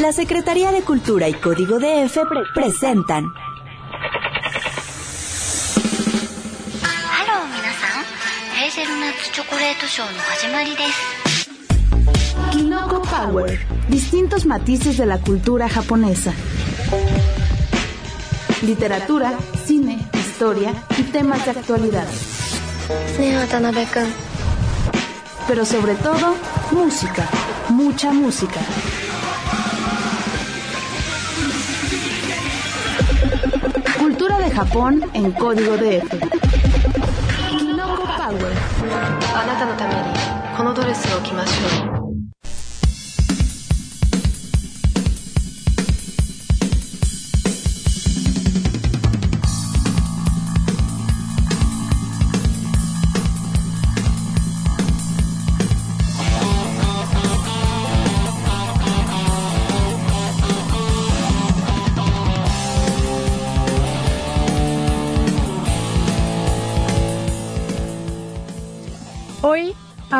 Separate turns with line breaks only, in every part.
La Secretaría de Cultura y Código DF pre presentan.
Kinoko Power. Distintos matices de la cultura japonesa. Literatura, cine, historia y temas de actualidad. Pero sobre todo, música. Mucha música. Japón en código DF. Kinoko Power.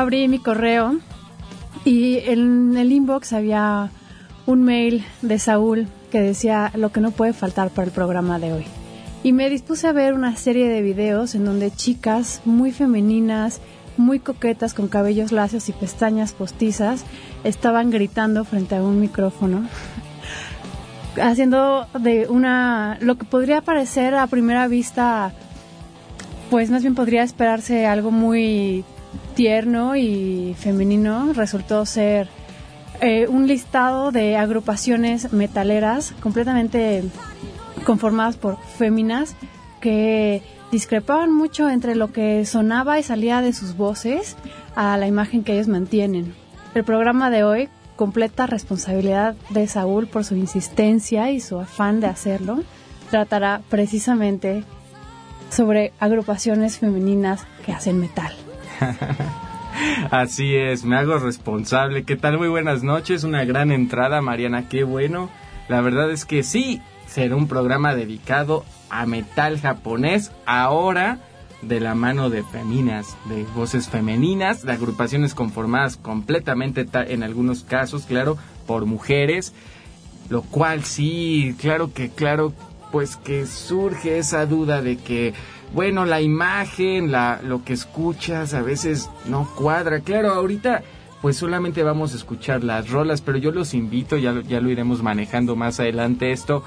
Abrí mi correo y en el inbox había un mail de Saúl que decía lo que no puede faltar para el programa de hoy. Y me dispuse a ver una serie de videos en donde chicas muy femeninas, muy coquetas, con cabellos lacios y pestañas postizas, estaban gritando frente a un micrófono, haciendo de una, lo que podría parecer a primera vista, pues más bien podría esperarse algo muy tierno y femenino, resultó ser eh, un listado de agrupaciones metaleras completamente conformadas por féminas que discrepaban mucho entre lo que sonaba y salía de sus voces a la imagen que ellos mantienen. El programa de hoy, completa responsabilidad de Saúl por su insistencia y su afán de hacerlo, tratará precisamente sobre agrupaciones femeninas que hacen metal.
Así es, me hago responsable. ¿Qué tal? Muy buenas noches, una gran entrada, Mariana, qué bueno. La verdad es que sí, será un programa dedicado a metal japonés, ahora de la mano de feminas, de voces femeninas, de agrupaciones conformadas completamente, ta- en algunos casos, claro, por mujeres, lo cual sí, claro que, claro, pues que surge esa duda de que, bueno, la imagen, la, lo que escuchas a veces no cuadra. Claro, ahorita pues solamente vamos a escuchar las rolas, pero yo los invito, ya, lo- ya lo iremos manejando más adelante esto,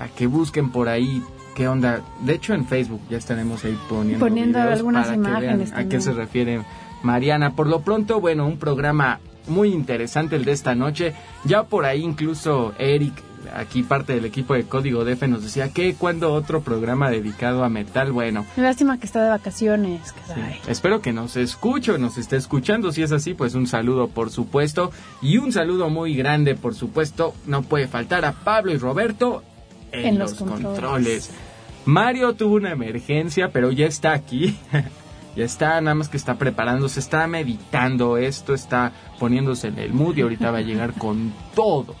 a que busquen por ahí qué onda. De hecho en Facebook ya estaremos ahí poniendo,
Poniendo algunas
para que vean
imágenes
a qué se refiere Mariana. Por lo pronto, bueno, un programa muy interesante el de esta noche. Ya por ahí incluso Eric, aquí parte del equipo de Código DF, nos decía que cuando otro programa dedicado a metal, bueno,
Lástima que está de vacaciones. caray.
Espero que nos escuche o nos esté escuchando. Si es así, pues un saludo, por supuesto. Y un saludo muy grande, por supuesto. No puede faltar a Pablo y Roberto en,
En
los,
los
controles.
controles.
Mario tuvo una emergencia, pero ya está aquí. ya está, nada más que está preparándose, está meditando esto, está poniéndose en el mood y ahorita va a llegar con todo.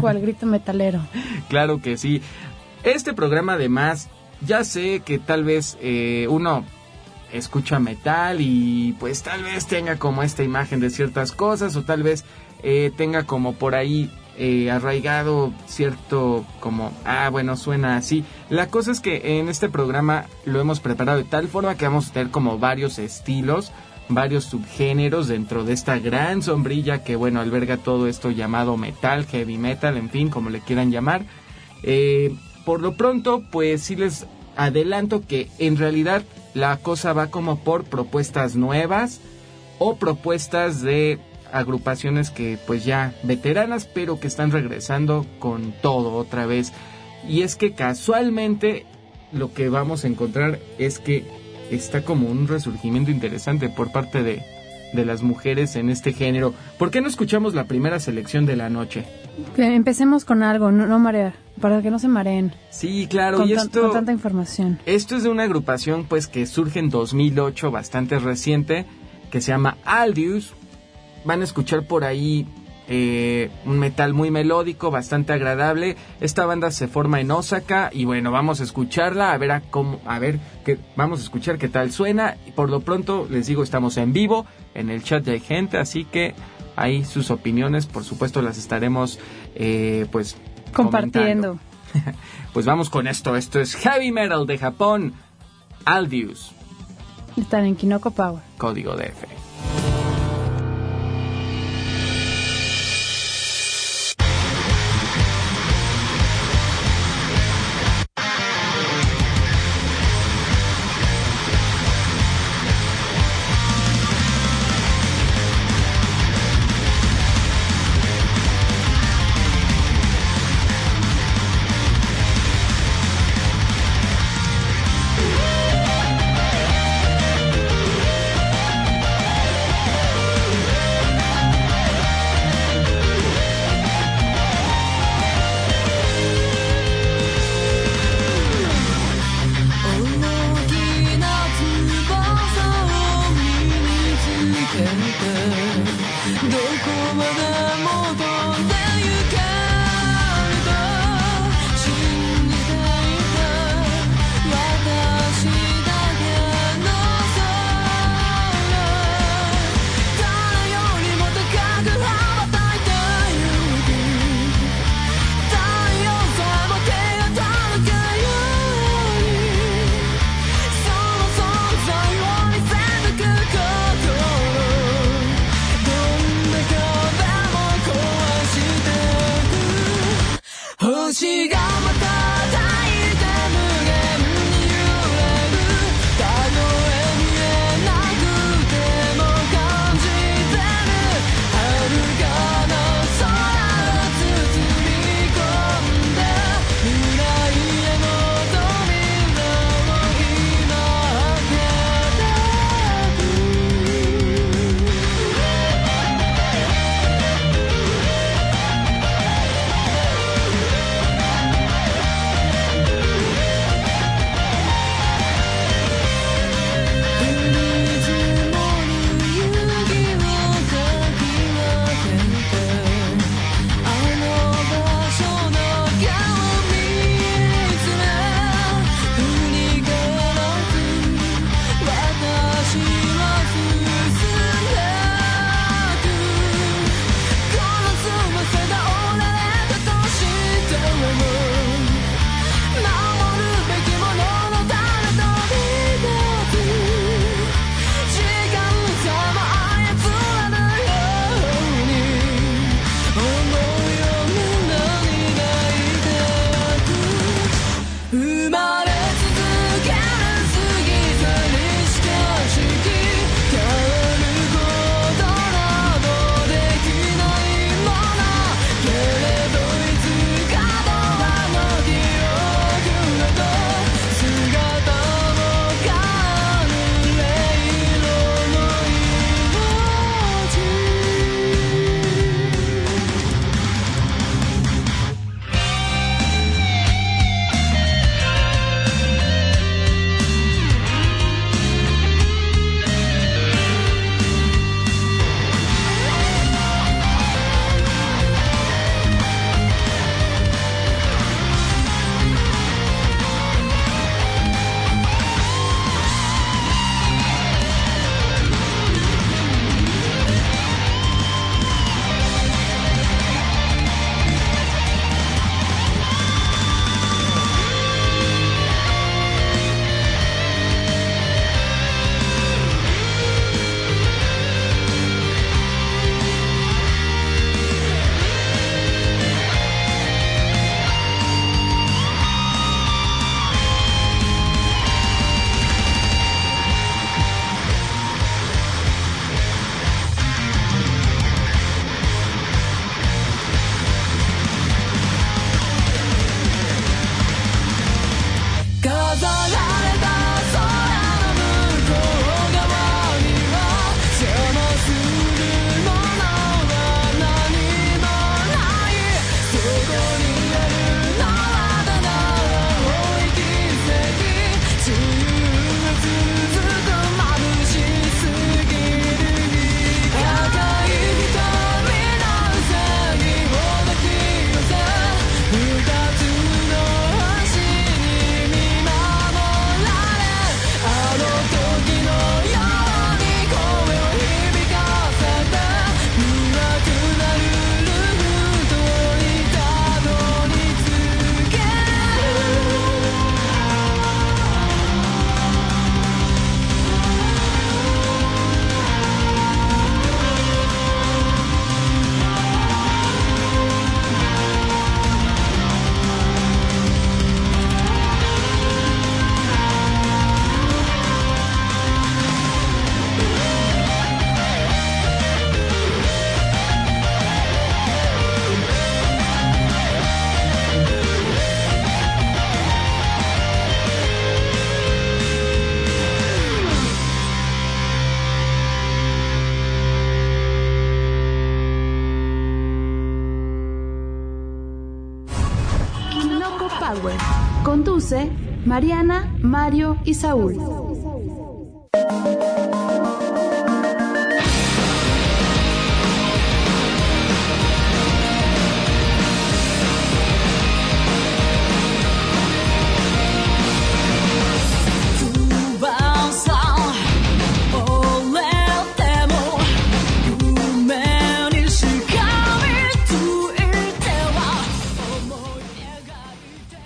Cual grito metalero.
Claro que sí. Este programa además, ya sé que tal vez eh, uno escucha metal y pues tal vez tenga como esta imagen de ciertas cosas o tal vez eh, tenga como por ahí eh, arraigado cierto como, ah bueno, suena así. La cosa es que en este programa lo hemos preparado de tal forma que vamos a tener como varios estilos, varios subgéneros dentro de esta gran sombrilla que bueno, alberga todo esto llamado metal, heavy metal, en fin, como le quieran llamar. Eh, por lo pronto, pues sí les adelanto que en realidad la cosa va como por propuestas nuevas o propuestas de agrupaciones que pues ya veteranas pero que están regresando con todo otra vez y es que casualmente lo que vamos a encontrar es que está como un resurgimiento interesante por parte de, de las mujeres en este género. ¿Por qué no escuchamos la primera selección de la noche?
Que Empecemos con algo, no, no marear, para que no se mareen
Sí, claro,
con,
y esto...
con tanta información.
Esto es de una agrupación pues que surge en 2008, bastante reciente, que se llama Aldius. Van a escuchar por ahí eh, un metal muy melódico, bastante agradable. Esta banda se forma en Osaka y bueno, vamos a escucharla, a ver a cómo, a ver qué, vamos a escuchar qué tal suena. Y por lo pronto les digo, estamos en vivo, en el chat ya hay gente, así que ahí sus opiniones, por supuesto las estaremos eh, pues
Compartiendo.
pues vamos con esto, esto es Heavy Metal de Japón, Aldius,
Están en Kinoko Power.
código DF.「
Conduce Mariana, Mario y Saúl.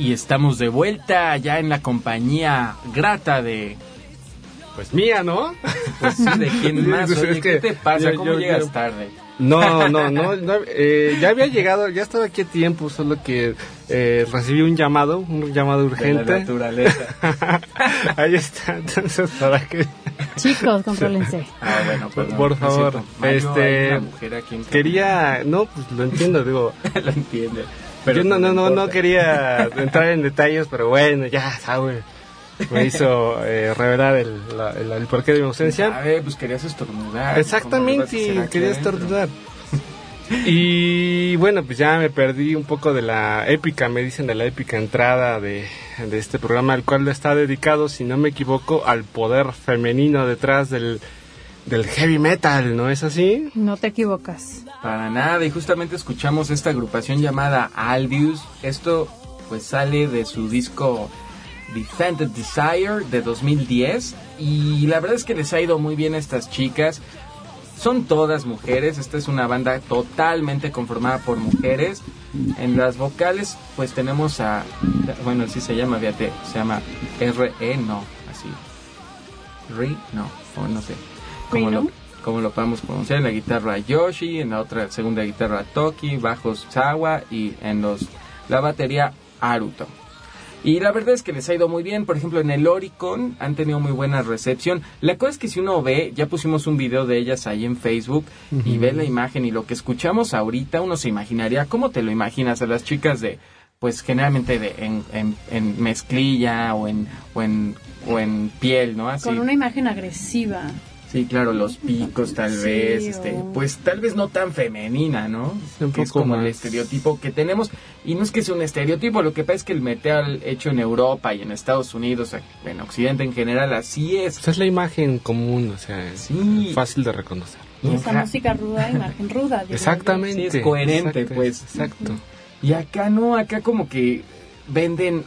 Y estamos de vuelta ya en la compañía grata de...
Pues mía, ¿no?
Pues sí, ¿de quién más?
Pues
Oye,
es
¿qué
que
te pasa?
yo-
¿Cómo
yo-
llegas
yo-
tarde?
No, no, no, no, eh, ya había llegado, ya estaba aquí a tiempo, solo que eh, recibí un llamado, un llamado
De la
urgente.
naturaleza.
Ahí está, entonces para que
Chicos, contrólense.
Ah, bueno, perdón,
Por favor, este,
mujer aquí
quería, no, pues lo entiendo, digo.
Lo entiende.
Yo no, no, no, no quería entrar en detalles, pero bueno, ya, Saúl me hizo eh, revelar el, la- el, el porqué de mi ausencia.
A ver, pues querías estornudar. ¿Cómo le vas a
Exactamente, quería estornudar. Y bueno, pues ya me perdí un poco de la épica, me dicen de la épica entrada de, de este programa, al cual está dedicado, si no me equivoco, al poder femenino detrás del, del heavy metal, ¿no es así?
No te equivocas.
Para nada, y justamente escuchamos esta agrupación llamada Albius. Esto pues sale de su disco Defended Desire de 2010 y la verdad es que les ha ido muy bien a estas chicas. Son todas mujeres, esta es una banda totalmente conformada por mujeres. En las vocales pues tenemos a, bueno, así se llama, fíjate, se llama R-E, no, así. Ri, no, o no sé. Como lo, como lo podemos pronunciar, en la guitarra Yoshi, en la otra segunda guitarra Toki, bajos Sawa y en los la batería Aruto. Y la verdad es que les ha ido muy bien. Por ejemplo, en el Oricon han tenido muy buena recepción. La cosa es que si uno ve, ya pusimos un video de ellas ahí en Facebook y ve la imagen y lo que escuchamos ahorita, uno se imaginaría, ¿cómo te lo imaginas a las chicas de, pues generalmente de, en, en, en mezclilla o en, o en, o en piel, ¿no? Así.
Con una imagen agresiva.
Sí, claro, los picos tal
Sí,
vez, este, pues tal vez no tan femenina, ¿no?
Un
es como el estereotipo que tenemos. Y no es que sea un estereotipo, lo que pasa es que el metal hecho en Europa y en Estados Unidos, en Occidente en general, así es.
Pues es la imagen común, o sea, es
Sí.
fácil de reconocer.
Y esa música ruda, imagen ruda.
Exactamente.
Sí, es coherente,
exacto,
pues.
Exacto.
Y acá no, acá como que venden,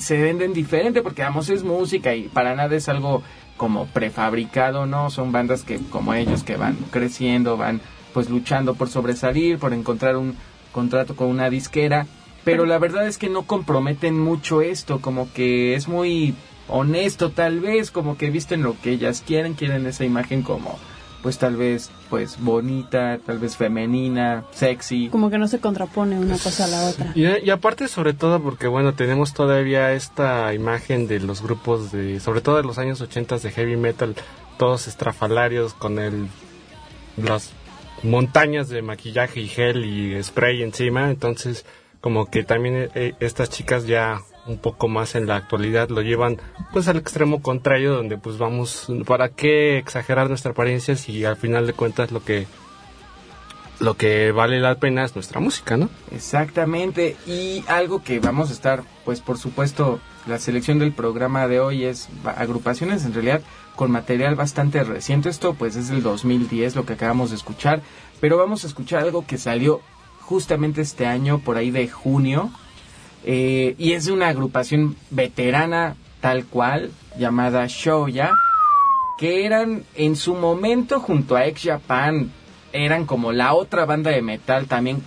se venden diferente porque vamos es música y para nada es algo como prefabricado, no, son bandas que como ellos que van creciendo, van pues luchando por sobresalir, por encontrar un contrato con una disquera, pero la verdad es que no comprometen mucho esto, como que es muy honesto tal vez, como que visten lo que ellas quieren, quieren esa imagen como pues tal vez pues bonita, tal vez femenina, sexy.
Como que no se contrapone una cosa a la otra.
Y, y aparte sobre todo porque bueno tenemos todavía esta imagen de los grupos de sobre todo de los años 80 de heavy metal todos estrafalarios con el las montañas de maquillaje y gel y spray encima entonces como que también eh, estas chicas ya un poco más en la actualidad lo llevan pues al extremo contrario donde pues vamos para qué exagerar nuestra apariencia si al final de cuentas lo que lo que vale la pena es nuestra música, ¿no?
Exactamente, y algo que vamos a estar, pues por supuesto, la selección del programa de hoy es agrupaciones en realidad con material bastante reciente. Esto pues es del 2010, lo que acabamos de escuchar, pero vamos a escuchar algo que salió justamente este año, por ahí de junio, eh, y es de una agrupación veterana tal cual, llamada Shoya, que eran en su momento junto a Ex Japan, eran como la otra banda de metal también,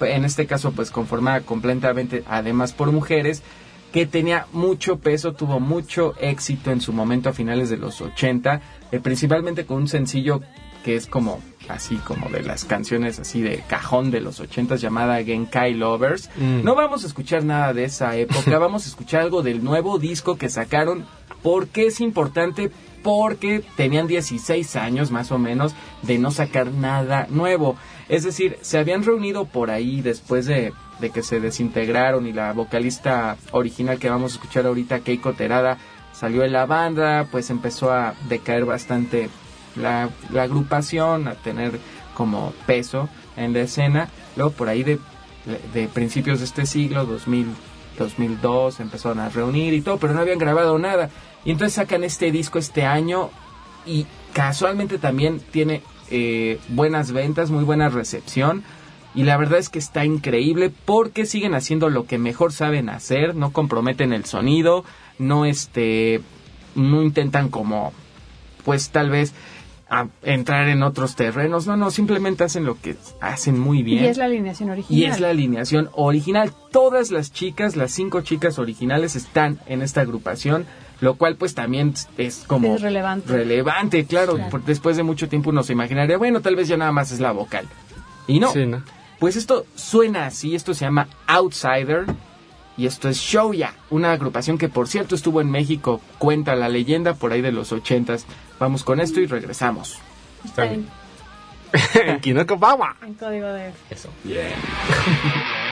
en este caso pues conformada completamente además por mujeres, que tenía mucho peso, tuvo mucho éxito en su momento a finales de los 80, eh, principalmente con un sencillo que es como así como de las canciones así de cajón de los 80 llamada Genkai Lovers.
Mm.
No vamos a escuchar nada de esa época, vamos a escuchar algo del nuevo disco que sacaron. ¿Por qué es importante? Porque tenían 16 años más o menos de no sacar nada nuevo. Es decir, se habían reunido por ahí después de, de que se desintegraron y la vocalista original que vamos a escuchar ahorita, Keiko Terada, salió de la banda, pues empezó a decaer bastante la, agrupación, a tener como peso en la escena. Luego por ahí de, de principios de este siglo, 2002 se empezaron a reunir y todo, pero no habían grabado nada. Y entonces sacan este disco este año y casualmente también tiene eh, buenas ventas, muy buena recepción. Y la verdad es que está increíble porque siguen haciendo lo que mejor saben hacer, no comprometen el sonido, no este, no intentan como, pues tal vez a entrar en otros terrenos. No, no, simplemente hacen lo que hacen muy bien.
Y es la alineación original.
Y es la alineación original. Todas las chicas, las cinco chicas originales están en esta agrupación, lo cual pues también es como
Es relevante.
relevante, claro.
Claro.
por- después de mucho tiempo uno se imaginaría, bueno, tal vez ya nada más es la vocal. Y no,
Sí, ¿no?
pues esto suena así, esto se llama Outsider. Y esto es Shouya, una agrupación que por cierto estuvo en México, cuenta la leyenda por ahí de los ochentas. Vamos con esto y regresamos.
Está bien. en Kinoko Bawa.
En código de
Eso.
「信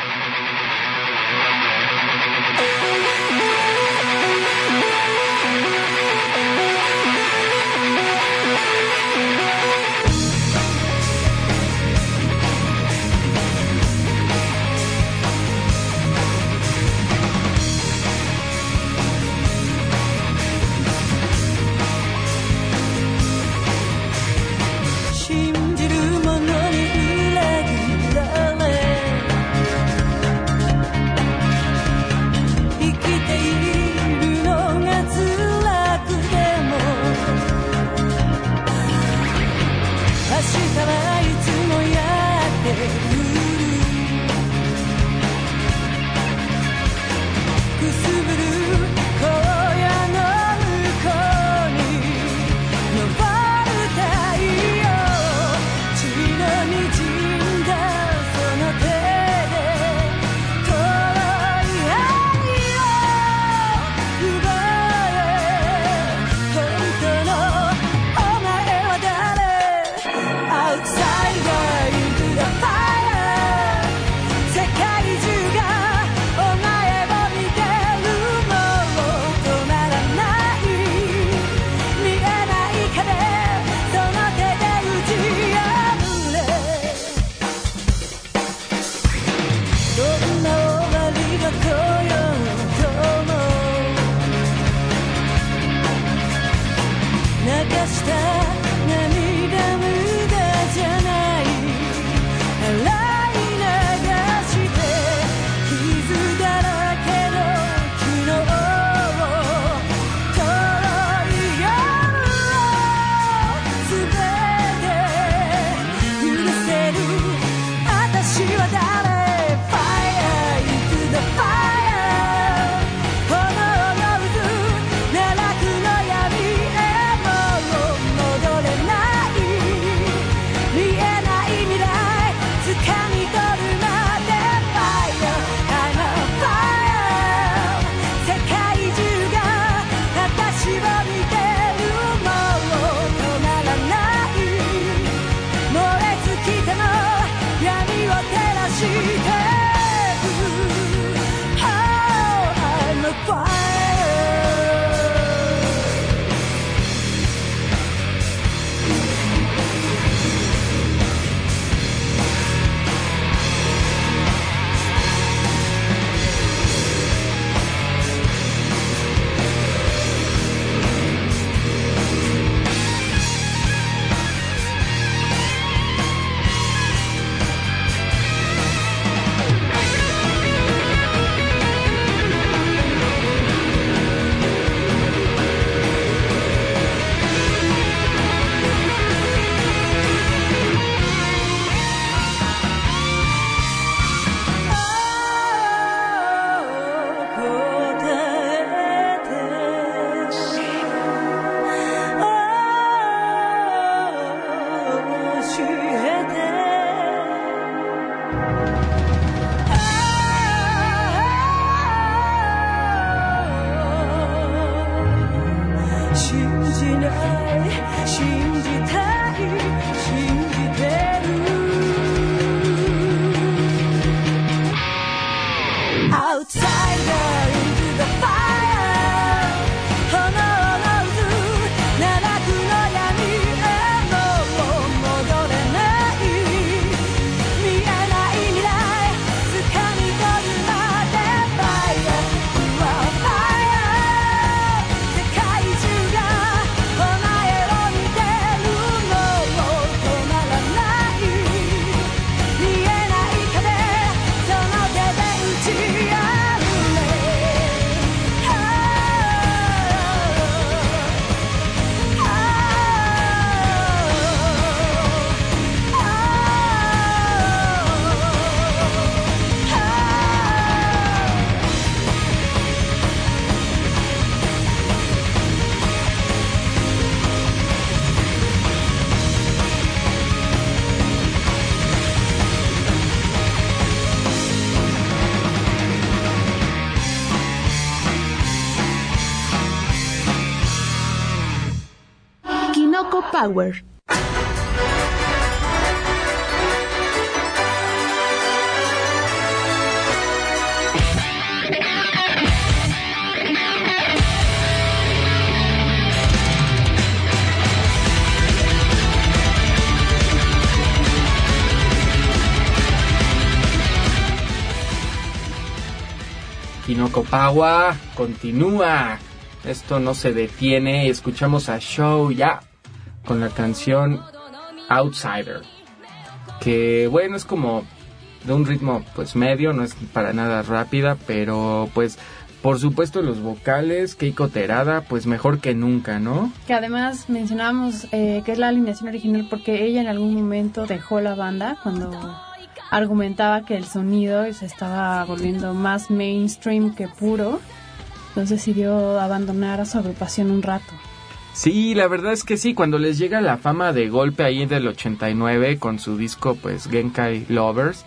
Power.
Kinoko Pawa continúa. Esto no se detiene. Escuchamos a Show ya con la canción Outsider. Que bueno, es como de un ritmo pues medio, no es para nada rápida, pero pues por supuesto los vocales, Keiko Terada, pues mejor que nunca, ¿no?
Que además mencionamos eh, que es la alineación original porque ella en algún momento dejó la banda cuando argumentaba que el sonido se estaba volviendo más mainstream que puro. Entonces decidió abandonar a su agrupación un rato.
Sí, la verdad es que sí, cuando les llega la fama de golpe ahí del 89 con su disco pues Genkai Lovers,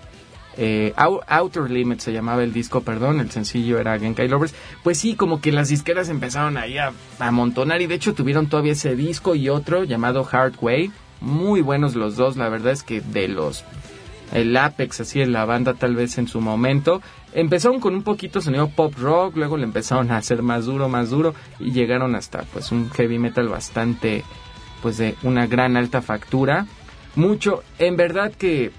eh, Ou- Outer Limits se llamaba el disco, perdón, el sencillo era Genkai Lovers, pues sí, como que las disqueras empezaron ahí a amontonar y de hecho tuvieron todavía ese disco y otro llamado Hard Way, muy buenos los dos, la verdad es que de los el apex así en la banda tal vez en su momento. Empezaron con un poquito sonido pop rock, luego le empezaron a hacer más duro, más duro y llegaron hasta pues un heavy metal bastante pues de una gran alta factura. Mucho, en verdad que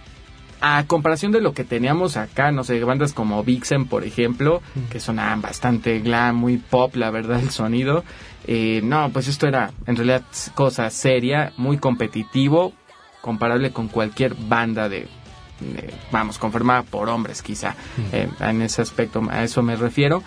a comparación de lo que teníamos acá, no sé, bandas como Vixen, por ejemplo, que sonaban bastante glam, muy pop, la verdad, el sonido. eh, no, pues esto era en realidad cosa seria, muy competitivo, comparable con cualquier banda de, de- vamos, conformada por hombres quizá, eh, en ese aspecto, a eso me refiero.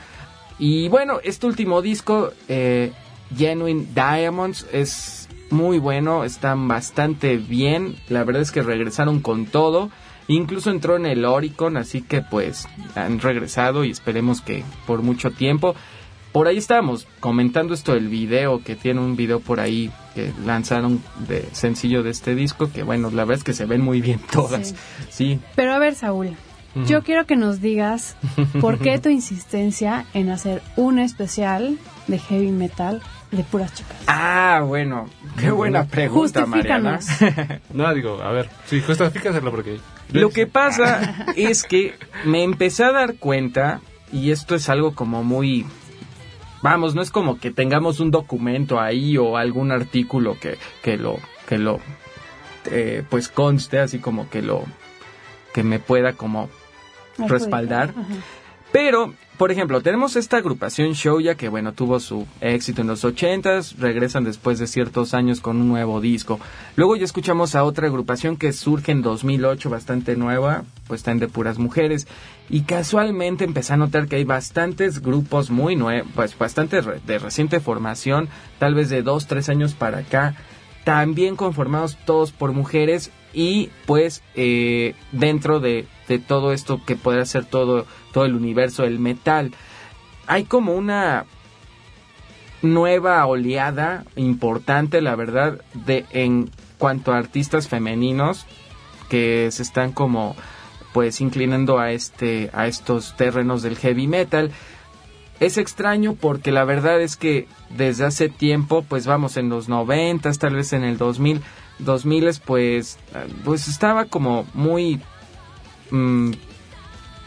Y bueno, este último disco, eh, Genuine Diamonds, es muy bueno, están bastante bien, la verdad es que regresaron con todo, incluso entró en el Oricon, así que pues han regresado y esperemos que por mucho tiempo. Por ahí estábamos comentando esto del video, que tiene un video por ahí que lanzaron de sencillo de este disco, que bueno, la verdad es que se ven muy bien todas.
Sí.
Sí,
Pero a ver, Saúl, yo quiero que nos digas por qué tu insistencia en hacer un especial de heavy metal de puras chicas.
Ah, bueno, qué buena pregunta, Mariana.
Justifícanos.
No, digo, a ver, sí, justifícaselo porque...
Lo que pasa es que me empecé a dar cuenta, y esto es algo como muy... Vamos, no es como que tengamos un documento ahí o algún artículo que, que lo, que lo, eh, pues conste, así como que lo, que me pueda como respaldar.
Ajá.
Pero, por ejemplo, tenemos esta agrupación Shouya que, bueno, tuvo su éxito en los ochentas, regresan después de ciertos años con un nuevo disco. Luego ya escuchamos a otra agrupación que surge en 2008, bastante nueva, pues están de puras mujeres. Y casualmente empecé a notar que hay bastantes grupos muy nuevos, pues bastante de reciente formación, tal vez de dos, tres años para acá, también conformados todos por mujeres y pues eh, dentro de, de todo esto que podrá ser todo, todo el universo del metal, hay como una nueva oleada importante, la verdad, de en cuanto a artistas femeninos que se están como pues inclinando a este a estos terrenos del heavy metal. Es extraño porque la verdad es que desde hace tiempo, pues vamos en los 90, tal vez en el 2000, 2000 pues pues estaba como muy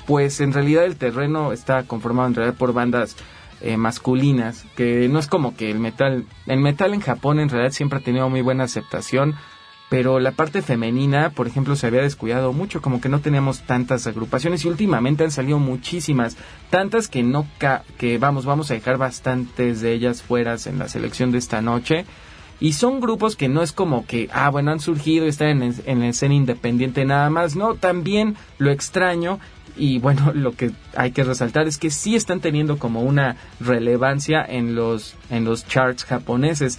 pues en realidad el terreno está conformado en realidad por bandas eh, masculinas, que no es como que el metal, el metal en Japón en realidad siempre ha tenido muy buena aceptación, pero la parte femenina, por ejemplo, se había descuidado mucho, como que no teníamos tantas agrupaciones y últimamente han salido muchísimas, tantas que no ca que vamos, vamos a dejar bastantes de ellas fuera en la selección de esta noche. Y son grupos que no es como que, ah, bueno, han surgido y están en, en la escena independiente nada más. No, también lo extraño y bueno, lo que hay que resaltar es que sí están teniendo como una relevancia en los, en los charts japoneses.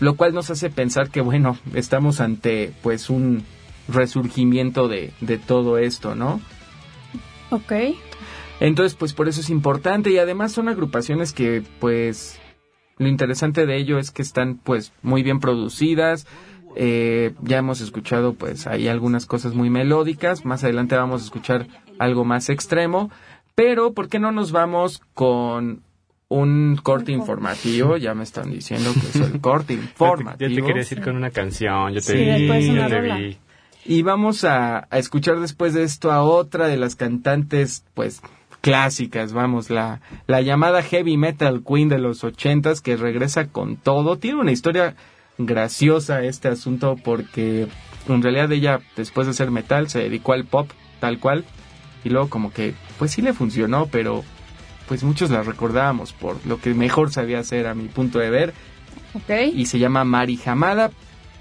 Lo cual nos hace pensar que, bueno, estamos ante pues un resurgimiento de, de todo esto, ¿no?
Ok.
Entonces, pues por eso es importante y además son agrupaciones que, pues, lo interesante de ello es que están, pues, muy bien producidas. Eh, ya hemos escuchado, pues, hay algunas cosas muy melódicas. Más adelante vamos a escuchar algo más extremo. Pero, ¿por qué no nos vamos con un corte informativo, ya me están diciendo que es el corte informativo.
ya te querías ir con una canción, yo te
Sí,
vi,
después
yo
una
te vi.
Y vamos a, a escuchar después de esto a otra de las cantantes, pues, clásicas, vamos, la, la llamada Heavy Metal Queen de los ochentas que regresa con todo. Tiene una historia graciosa este asunto porque en realidad ella, después de hacer metal, se dedicó al pop, tal cual. Y luego como que, pues sí le funcionó, pero pues muchos la recordábamos por lo que mejor sabía hacer a mi punto de ver.
Ok.
Y se llama Mari Hamada.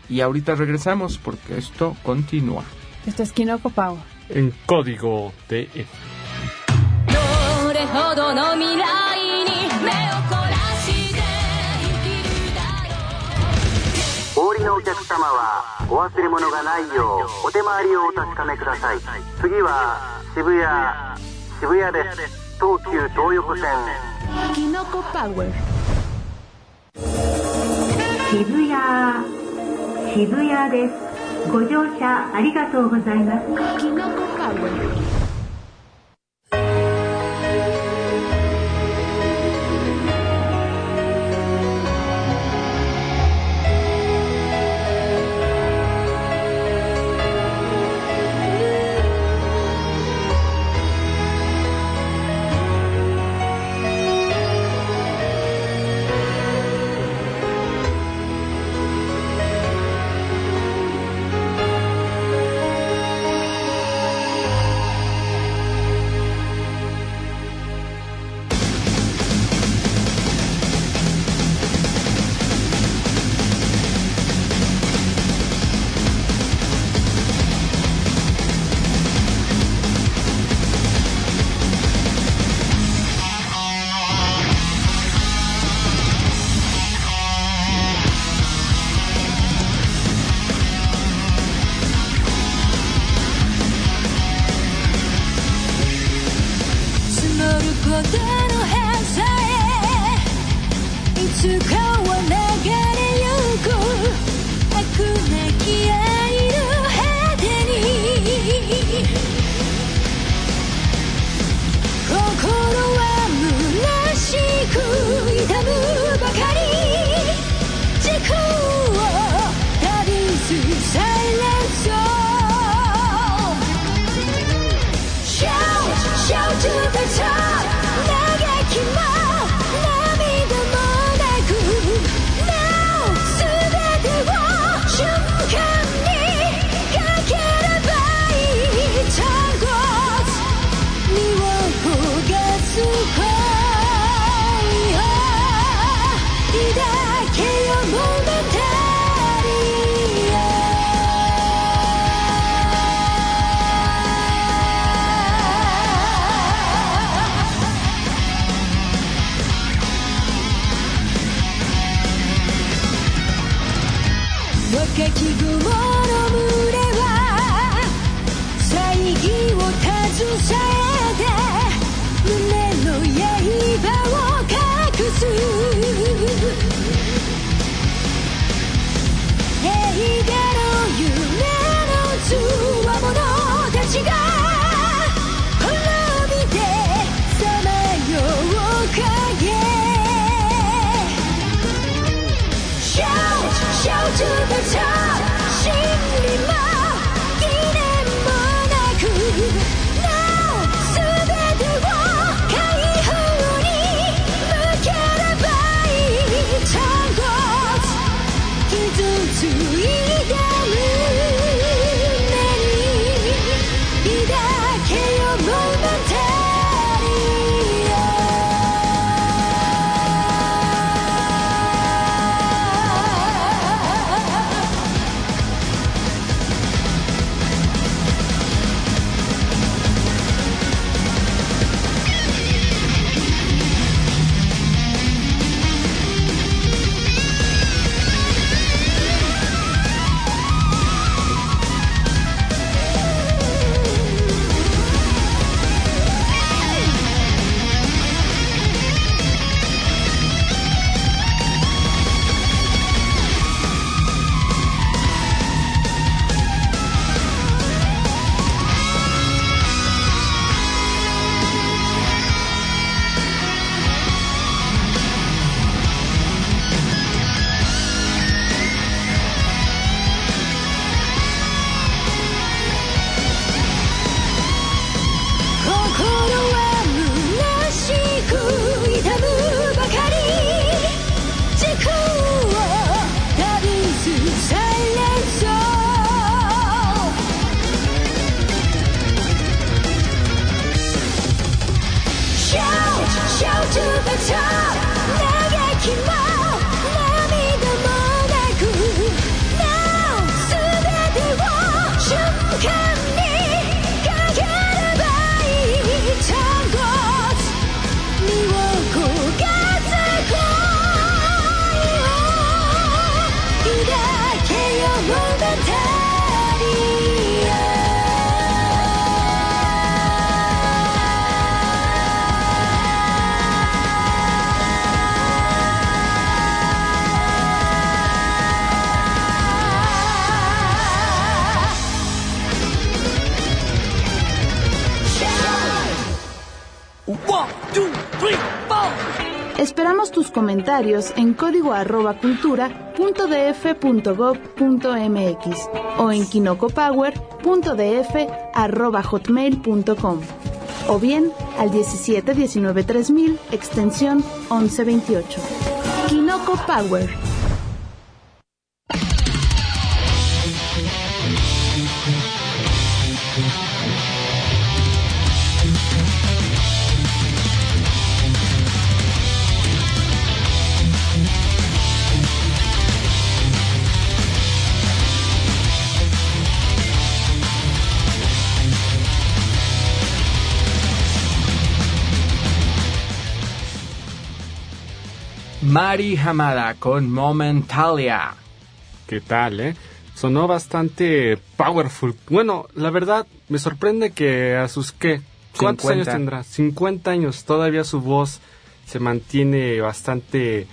Y ahorita regresamos porque esto continúa.
Esto es Kinoko Power.
En código de F.
どれほどの未来に目を凝らして生きるだろう
お降りのお客様はお忘れ物がないようお手回りをお確かめください。次は渋谷渋谷です。東急東横線。
Kinoko Power.
渋谷渋谷です。ご乗車ありがとうございます。
Kinoko Power.
積 do can
Esperamos tus comentarios en código arroba cultura df gov mx o en kinocopower.df arroba hotmail punto com o bien al 17 19 3000 extensión 1128. Kinoko Power.
Mari Hamada con Momentalia.
¿Qué tal, eh? Sonó bastante powerful. Bueno, la verdad, me sorprende que a sus, ¿qué? ¿Cuántos
50.
años tendrá? 50 años. Todavía su voz se mantiene bastante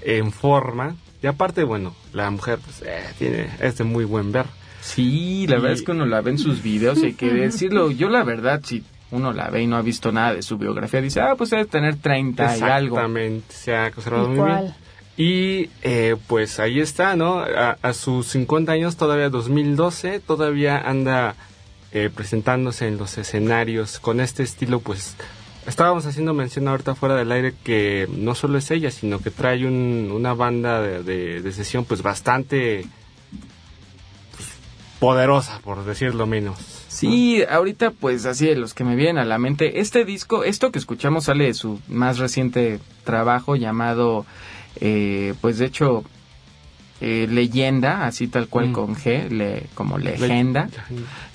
en forma. Y aparte, bueno, la mujer pues, eh, tiene, es de muy buen ver.
Sí, la
Y-
verdad es que uno la ve en sus videos y hay que decirlo. Yo la verdad, si uno la ve y no ha visto nada de su biografía, dice, ah, pues debe tener 30 y algo.
Exactamente, se ha conservado muy bien. Y eh, pues ahí está, ¿no? A, a sus 50 años, todavía 2012, todavía anda eh, presentándose en los escenarios con este estilo, pues estábamos haciendo mención ahorita fuera del aire que no solo es ella, sino que trae un- una banda de, de- de sesión pues bastante poderosa, por decirlo menos.
Sí, ahorita pues así de los que me vienen a la mente, este disco, esto que escuchamos sale de su más reciente trabajo llamado, eh, pues de hecho, eh, Leyenda, así tal cual
Mm.
con G, le, como
Le-
Legenda.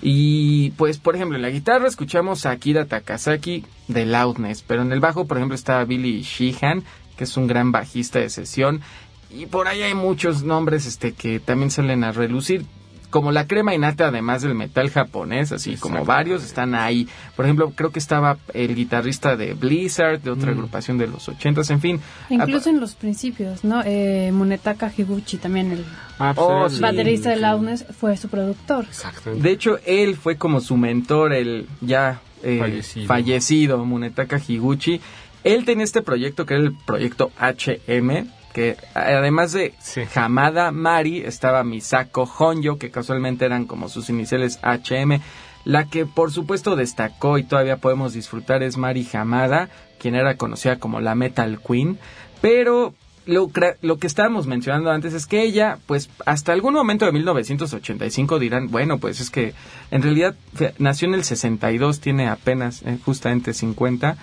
Y pues, por ejemplo, en la guitarra escuchamos a Akira Takasaki de Loudness, pero en el bajo, por ejemplo, está Billy Sheehan, que es un gran bajista de sesión. Y por ahí hay muchos nombres este que también salen a relucir. Como la crema innata, además del metal japonés, así como varios están ahí. Por ejemplo, creo que estaba el guitarrista de Blizzard, de otra
Mm.
agrupación de los ochentas, en fin.
Incluso en los principios, ¿no? Eh, Munetaka Higuchi, también el
Ah,
Oh,
era el-
sí.
baterista de Loudness, fue su productor.
Exactamente.
De hecho, él fue como su mentor, el ya eh,
Fallecido.
fallecido. Munetaka Higuchi. Él tenía este proyecto que era el proyecto HM, que además de
Sí.
Hamada Mari, estaba Misako Honyo, que casualmente eran como sus iniciales HM. La que por supuesto destacó y todavía podemos disfrutar es Mari Hamada, quien era conocida como la Metal Queen. Pero lo, que estábamos mencionando antes es que ella, pues hasta algún momento de 1985 dirán, bueno, pues es que en realidad nació en el 62, tiene apenas eh, justamente 50,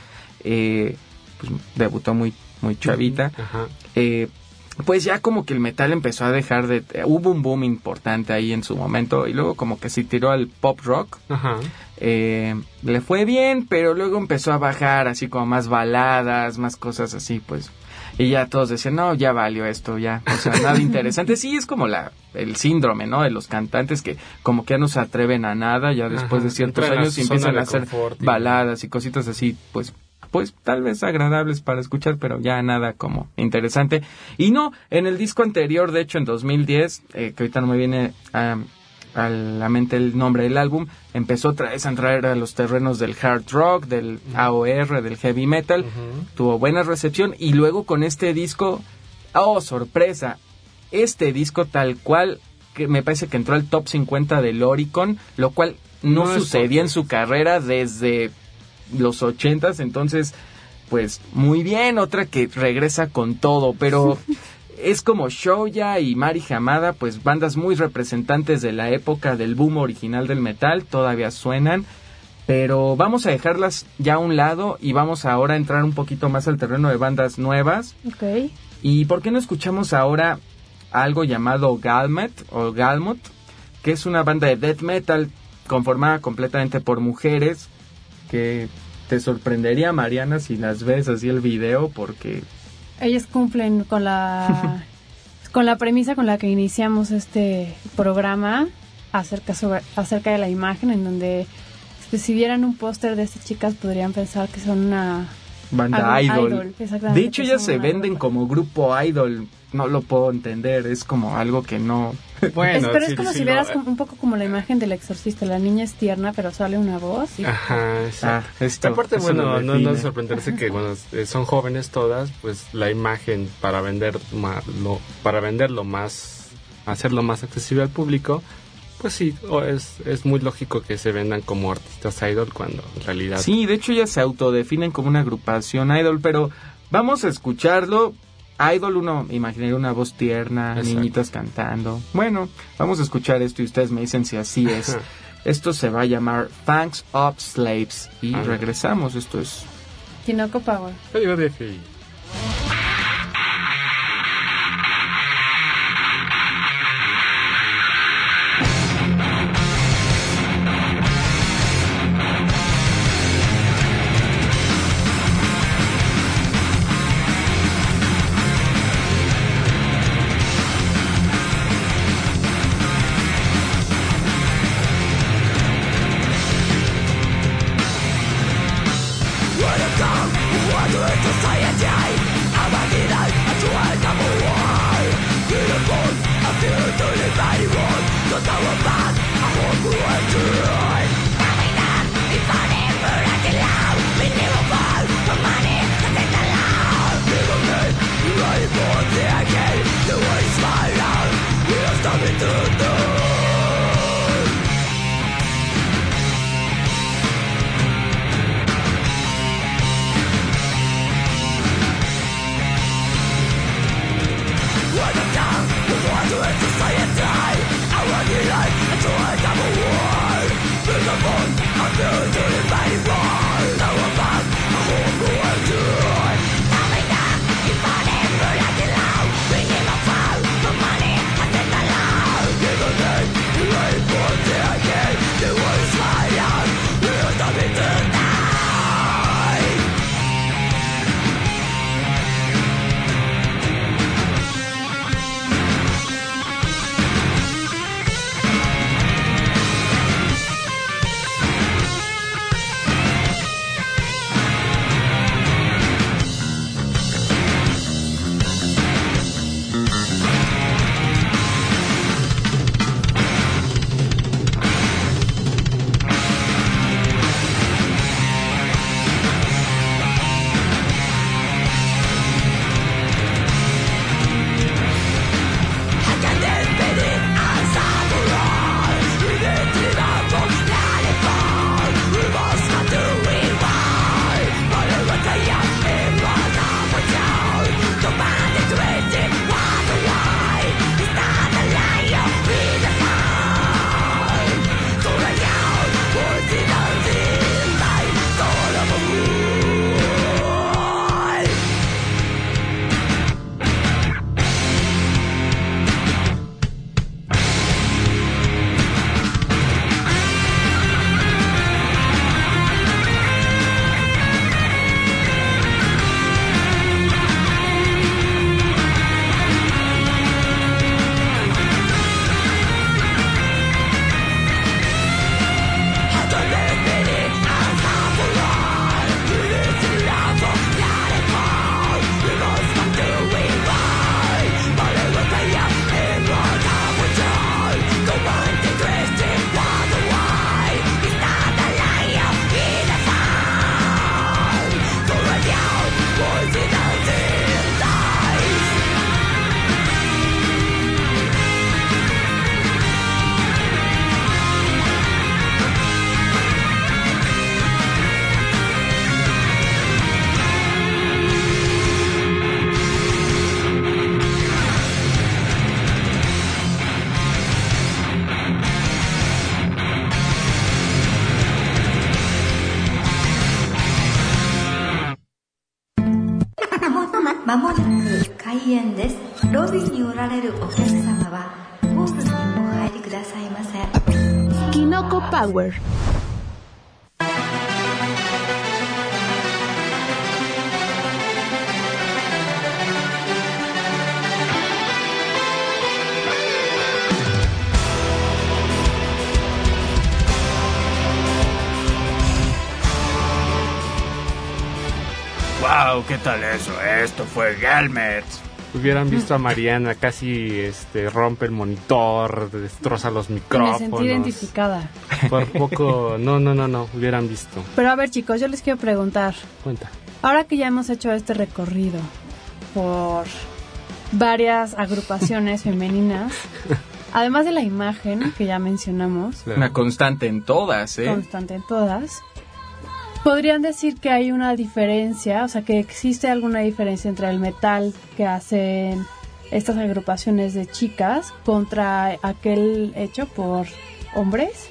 eh, pues debutó muy, muy chavita.
Ajá.
Eh, pues ya como que el metal empezó a dejar de... hubo un boom importante ahí en su momento y luego como que se tiró al pop rock.
Ajá.
Eh, le fue bien, pero luego empezó a bajar así como más baladas, más cosas así, pues. Y ya todos decían, no, ya valió esto, ya. O sea, nada interesante. Sí, es como la, el síndrome, ¿no? De los cantantes que como que ya no se atreven a nada, ya después
Ajá,
de ciertos años y empiezan a hacer
confort
baladas y cositas así, pues pues tal vez agradables para escuchar, pero ya nada como interesante. Y no, en el disco anterior, de hecho en 2010, eh, que ahorita no me viene a, a la mente el nombre del álbum, empezó otra vez a entrar a los terrenos del hard rock, del AOR, del heavy metal, tuvo buena recepción y luego con este disco, oh sorpresa, este disco tal cual que me parece que entró al top 50 del Oricon, lo cual no,
No
sucedía en su carrera desde los ochentas, entonces, pues muy bien, otra que regresa con todo, pero es como Shoya y Mari Hamada, pues bandas muy representantes de la época del boom original del metal, todavía suenan. Pero vamos a dejarlas ya a un lado y vamos ahora a entrar un poquito más al terreno de bandas nuevas.
Ok.
¿Y por qué no escuchamos ahora algo llamado Galmet o Galmut? Que es una banda de death metal conformada completamente por mujeres que te sorprendería, Mariana, si las ves así el video porque...
Ellas cumplen con la con la premisa con la que iniciamos este programa acerca sobre acerca de la imagen en donde pues, si vieran un póster de estas chicas podrían pensar que son una
Banda idol.
exactamente,
De hecho,
son
se venden como grupo idol. No lo puedo entender. Es como algo que no.
Bueno,
Es- pero
sí,
es como
sí
si vieras como- un poco como la imagen del exorcista. La niña es tierna, pero sale una voz. y-
Ajá, exacto.
Ah, esto,
Aparte, bueno, no, no sorprenderse que bueno, eh, son jóvenes todas, pues la imagen para vender ma- lo, para venderlo más, hacerlo más accesible al público, pues sí, o es, es muy lógico que se vendan como artistas idol cuando en realidad
Sí, de hecho, ellas se autodefinen como una agrupación idol. Pero vamos a escucharlo. Idol, uno imaginaría una voz tierna,
Exacto.
niñitas cantando. Bueno, vamos a escuchar esto y ustedes me dicen si así es. Esto se va a llamar Thanks of Slaves. Y regresamos. Esto es
Kinoko Power.
¡Wow! ¿Qué tal eso? Esto fue Gelmet.
Hubieran visto a Mariana casi este rompe el monitor, destroza los
Me
micrófonos.
sentí identificada.
Por poco, no, no, no, no, hubieran visto.
Pero a ver, chicos, yo les quiero preguntar.
Cuenta.
Ahora que ya hemos hecho este recorrido por varias agrupaciones femeninas, además de la imagen que ya mencionamos,
Una constante en todas, ¿eh?
constante en todas, podrían decir que hay una diferencia, o sea, que existe alguna diferencia entre el metal que hacen estas agrupaciones de chicas contra aquel hecho por hombres.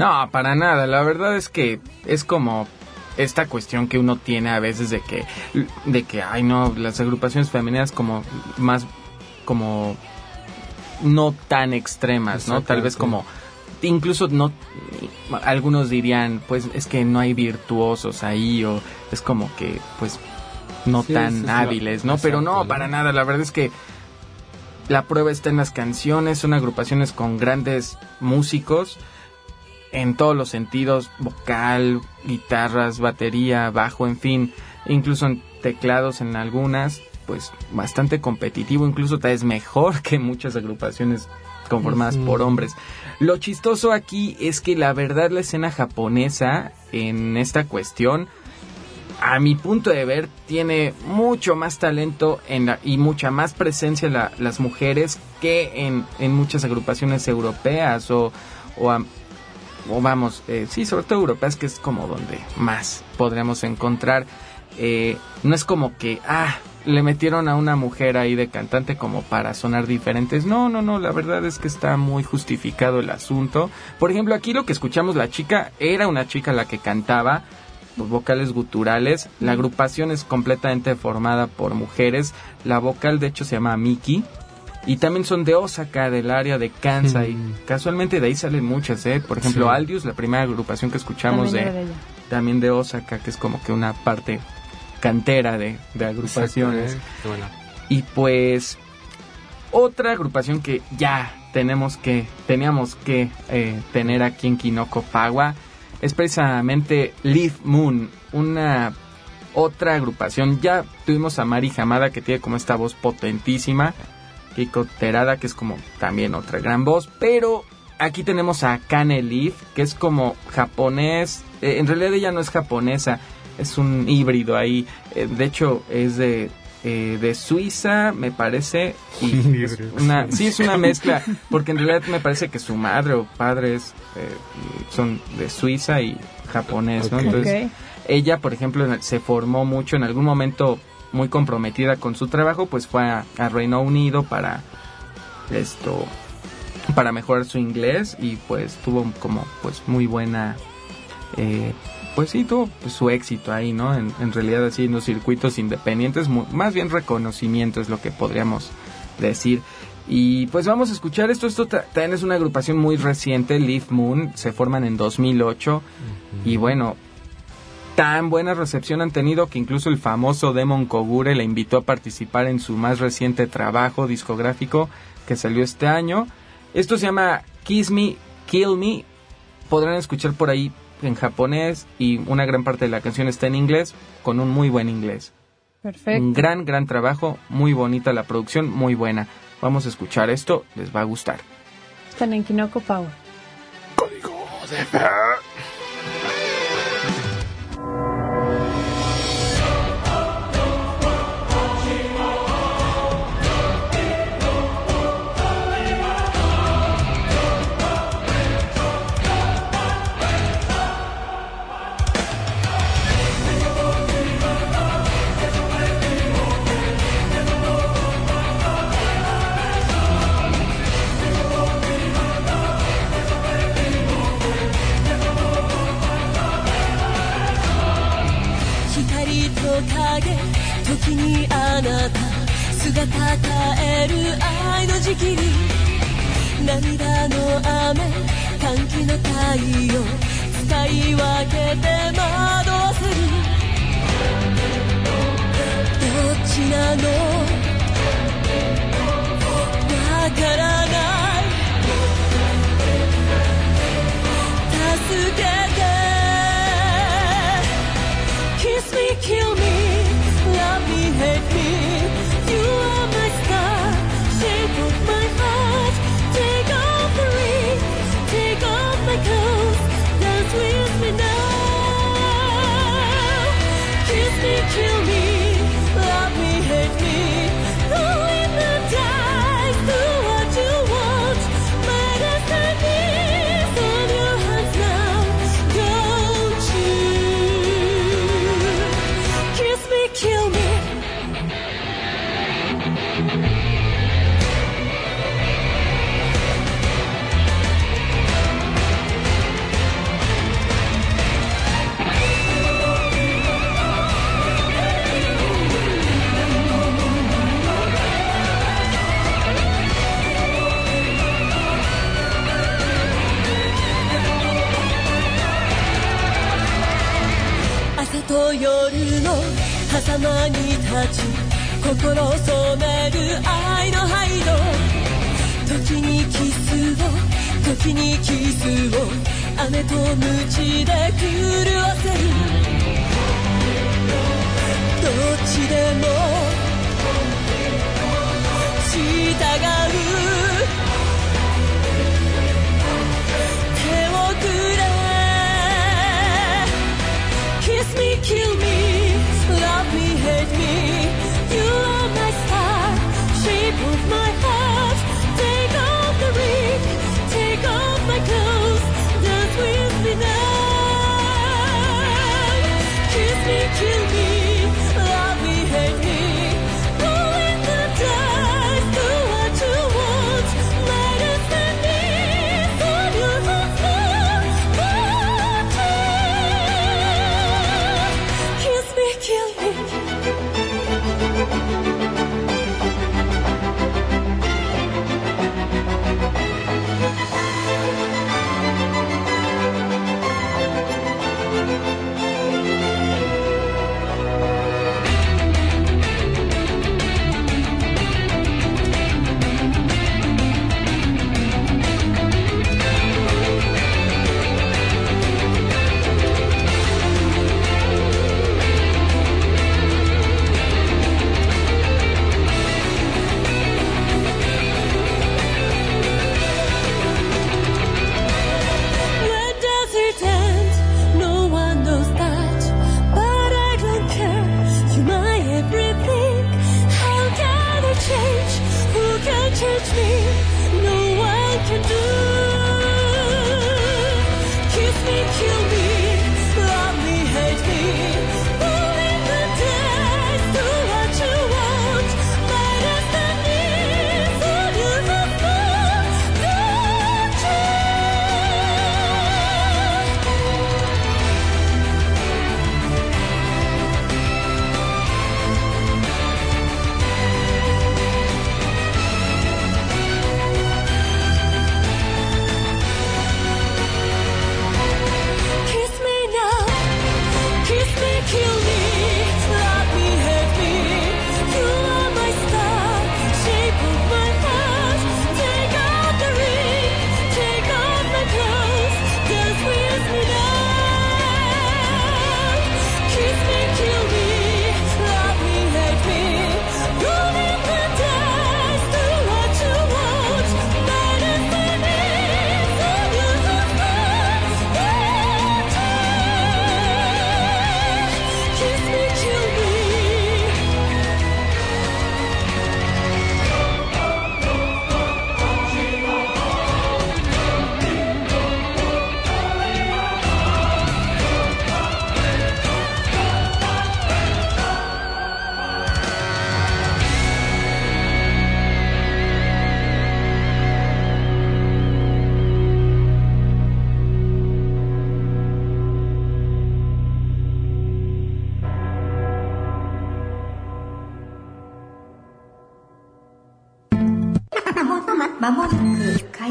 No, para nada. La verdad es que es como esta cuestión que uno tiene a veces de que, de que, ay no, las agrupaciones femeninas como más, como no tan extremas, ¿no? Tal vez como, incluso no, algunos dirían, pues es que no hay virtuosos ahí o es como que, pues, no
Sí,
tan hábiles, ¿no? Pero ¿no? para nada. La verdad es que la prueba está en las canciones, son agrupaciones con grandes músicos en todos los sentidos, vocal, guitarras, batería, bajo, en fin, incluso en teclados en algunas, pues bastante competitivo, incluso tal vez mejor que muchas agrupaciones conformadas por hombres. Lo chistoso aquí es que la verdad la escena japonesa en esta cuestión a mi punto de ver, tiene mucho más talento en la- y mucha más presencia la- las mujeres que en, en muchas agrupaciones europeas o, o, o vamos, eh, sí, sobre todo europeas, que es como donde más podríamos encontrar. Eh, no es como que, ah, le metieron a una mujer ahí de cantante como para sonar diferentes. No, no, no, la verdad es que está muy justificado el asunto. Por ejemplo, aquí lo que escuchamos, la chica era una chica la que cantaba los vocales guturales. La agrupación es completamente formada por mujeres. La vocal, de hecho, se llama Miki. Y también son de Osaka, del área de Kansai.
Mm.
Casualmente de ahí salen muchas, ¿eh? Por ejemplo,
Sí.
Aldius, la primera agrupación que escuchamos
También
de, también de Osaka, que es como que una parte cantera de, de agrupaciones.
Exacto, ¿eh? Bueno,
Y pues otra agrupación que ya tenemos que teníamos que eh, tener aquí en Kinoko Pawa es precisamente Leaf Moon, una otra agrupación. Ya tuvimos a Mari Hamada que tiene como esta voz potentísima, Kiko Terada que es como también otra gran voz, pero aquí tenemos a Kane Leaf que es como japonés, eh, en realidad ella no es japonesa, es un híbrido ahí, eh, de hecho es de eh, de Suiza, me parece, y es una, sí es una mezcla, porque en realidad me parece que su madre o padres eh, son de Suiza y japonés. Entonces, ella, por ejemplo, se formó mucho en algún momento muy comprometida con su trabajo, pues fue a, a Reino Unido para esto para mejorar su inglés y pues tuvo como pues muy buena eh, pues sí tuvo pues, su éxito ahí no en, en realidad así en los circuitos independientes más bien reconocimiento es lo que podríamos decir. Y pues vamos a escuchar esto. Esto ta- también es una agrupación muy reciente Leaf Moon se forman en 2008 y bueno tan buena recepción han tenido que incluso el famoso Demon Kogure la invitó a participar en su más reciente trabajo discográfico que salió este año. Esto se llama Kiss Me, Kill Me. Podrán escuchar por ahí en japonés y una gran parte de la canción está en inglés con un muy buen inglés.
Perfecto.
Un gran, gran trabajo, muy bonita la producción, muy buena. Vamos a escuchar esto, les va a gustar.
Están en Kinoko Power.
光と愛のハイド時にキスを時にキスを雨と鞭で狂わせるどっちでも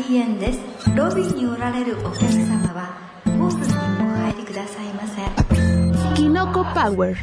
です。ロビーにおられるお客様はオープンにお入りくださいませ。
キノコパワー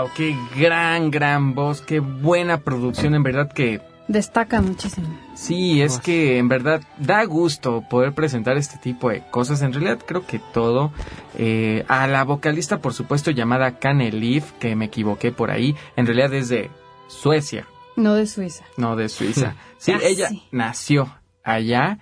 Wow, qué gran, gran voz, qué buena producción, en verdad que
Destaca muchísimo.
sí, es que en verdad da gusto poder presentar este tipo de cosas. En realidad creo que todo. Eh, a la vocalista, por supuesto, llamada Kane Leaf, que me equivoqué por ahí, en realidad es de Suecia,
No de Suiza.
no de Suiza. Sí,
Casi.
ella nació allá.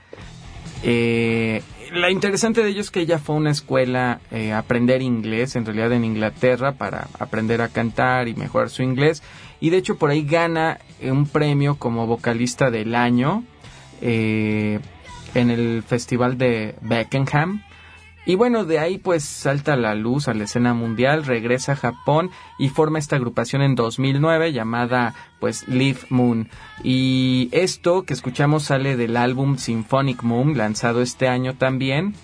Eh, la interesante de ello es que ella fue a una escuela eh, a aprender inglés, en realidad en Inglaterra, para aprender a cantar y mejorar su inglés. Y de hecho por ahí gana eh, un premio como vocalista del año eh, en el festival de Beckenham. Y bueno, de ahí pues salta a la luz a la escena mundial, regresa a Japón y forma esta agrupación en 2009 llamada pues Leaf Moon. Y esto que escuchamos sale del álbum Symphonic Moon, lanzado este año también.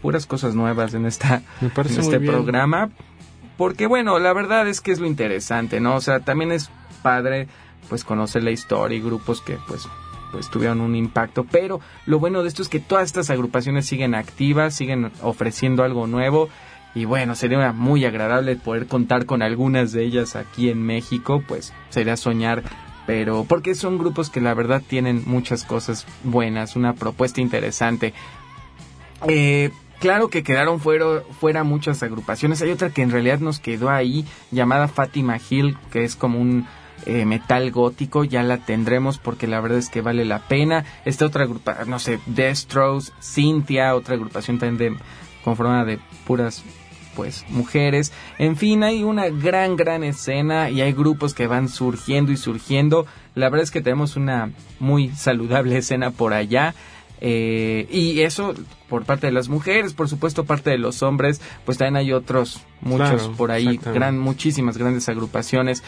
Puras cosas nuevas en, esta, en este programa. Porque bueno, la verdad es que es lo interesante, ¿no? O sea, también es padre pues conocer la historia y grupos que pues pues tuvieron un impacto, pero lo bueno de esto es que todas estas agrupaciones siguen activas, siguen ofreciendo algo nuevo y bueno, sería muy agradable poder contar con algunas de ellas aquí en México, pues sería soñar, pero porque son grupos que la verdad tienen muchas cosas buenas, una propuesta interesante. Eh, claro que quedaron fuera, fuera muchas agrupaciones. Hay otra que en realidad nos quedó ahí, llamada Fatima Hill, que es como un eh, metal gótico. Ya la tendremos porque la verdad es que vale la pena. Esta otra agrupación, no sé, Destros, Cynthia, otra agrupación también de, conformada de puras pues mujeres. En fin, hay una gran, gran escena y hay grupos que van surgiendo y surgiendo. La verdad es que tenemos una muy saludable escena por allá. Eh, y eso por parte de las mujeres, por supuesto parte de los hombres, pues también hay otros muchos
Claro,
por ahí, gran, muchísimas grandes agrupaciones.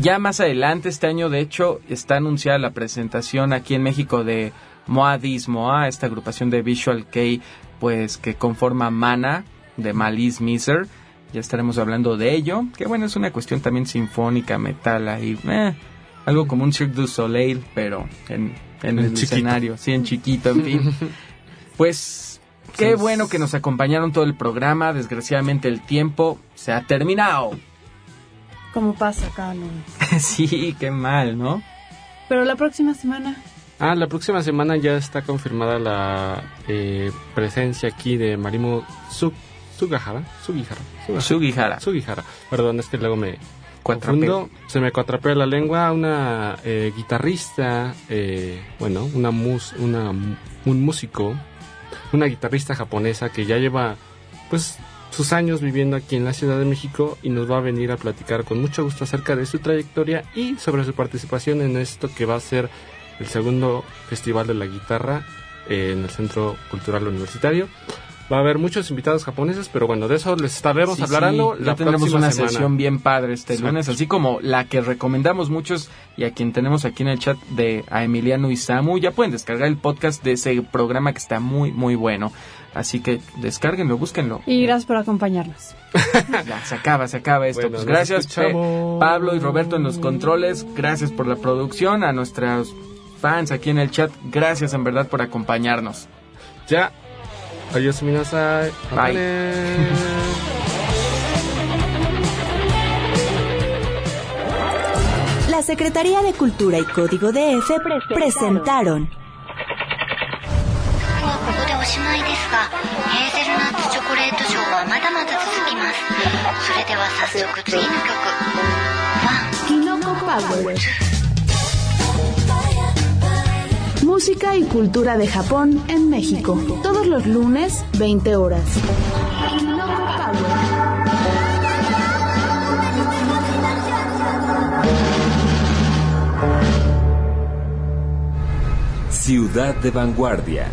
Ya más adelante este año, de hecho, está anunciada la presentación aquí en México de Moadis Moa, esta agrupación de Visual Kei, pues que conforma Mana de Malice Miser. Ya estaremos hablando de ello, que bueno, es una cuestión también sinfónica, metal ahí, eh, algo como un Cirque du Soleil, pero en, en
En
el
chiquito.
escenario, sí, en chiquito, en fin. Pues qué bueno que nos acompañaron todo el programa. Desgraciadamente el tiempo se ha terminado.
Como pasa cada lunes.
sí, qué mal, ¿no?
Pero la próxima semana,
Ah, la próxima semana ya está confirmada la eh, presencia aquí de Marimo. Sugihara. Sugahara.
Sugihara.
Sugihara. Perdón, es que luego me Se me cuatrapea la lengua. Una eh, guitarrista, eh, bueno, una, mus, una un músico, una guitarrista japonesa que ya lleva, pues, sus años viviendo aquí en la Ciudad de México y nos va a venir a platicar con mucho gusto acerca de su trayectoria y sobre su participación en esto que va a ser el segundo Festival de la Guitarra eh, en el Centro Cultural Universitario. Va a haber muchos invitados japoneses, pero bueno, de eso les estaremos
Sí,
hablando
sí,
la
ya tendremos una
semana.
sesión bien padre este
Exacto.
lunes, así como la que recomendamos muchos y a quien tenemos aquí en el chat de a Emiliano y Samu. Ya pueden descargar el podcast de ese programa que está muy, muy bueno. Así que descárguenlo, búsquenlo.
y gracias por acompañarnos.
Ya, se acaba, se acaba esto.
Bueno,
pues gracias, Pablo y Roberto en los controles. Gracias por la producción. A nuestros fans aquí en el chat, gracias en verdad por acompañarnos.
Ya. Adiós, minasai.
Bye.
Bye.
La Secretaría de Cultura y Código DF pre- presentaron
ここでおしまいですがヘーゼルナッツチョコレートショーはまだまだ続きますそれでは早速次の曲ワン.
Música y cultura de Japón en México. Todos los lunes, 20 horas.
Ciudad de Vanguardia.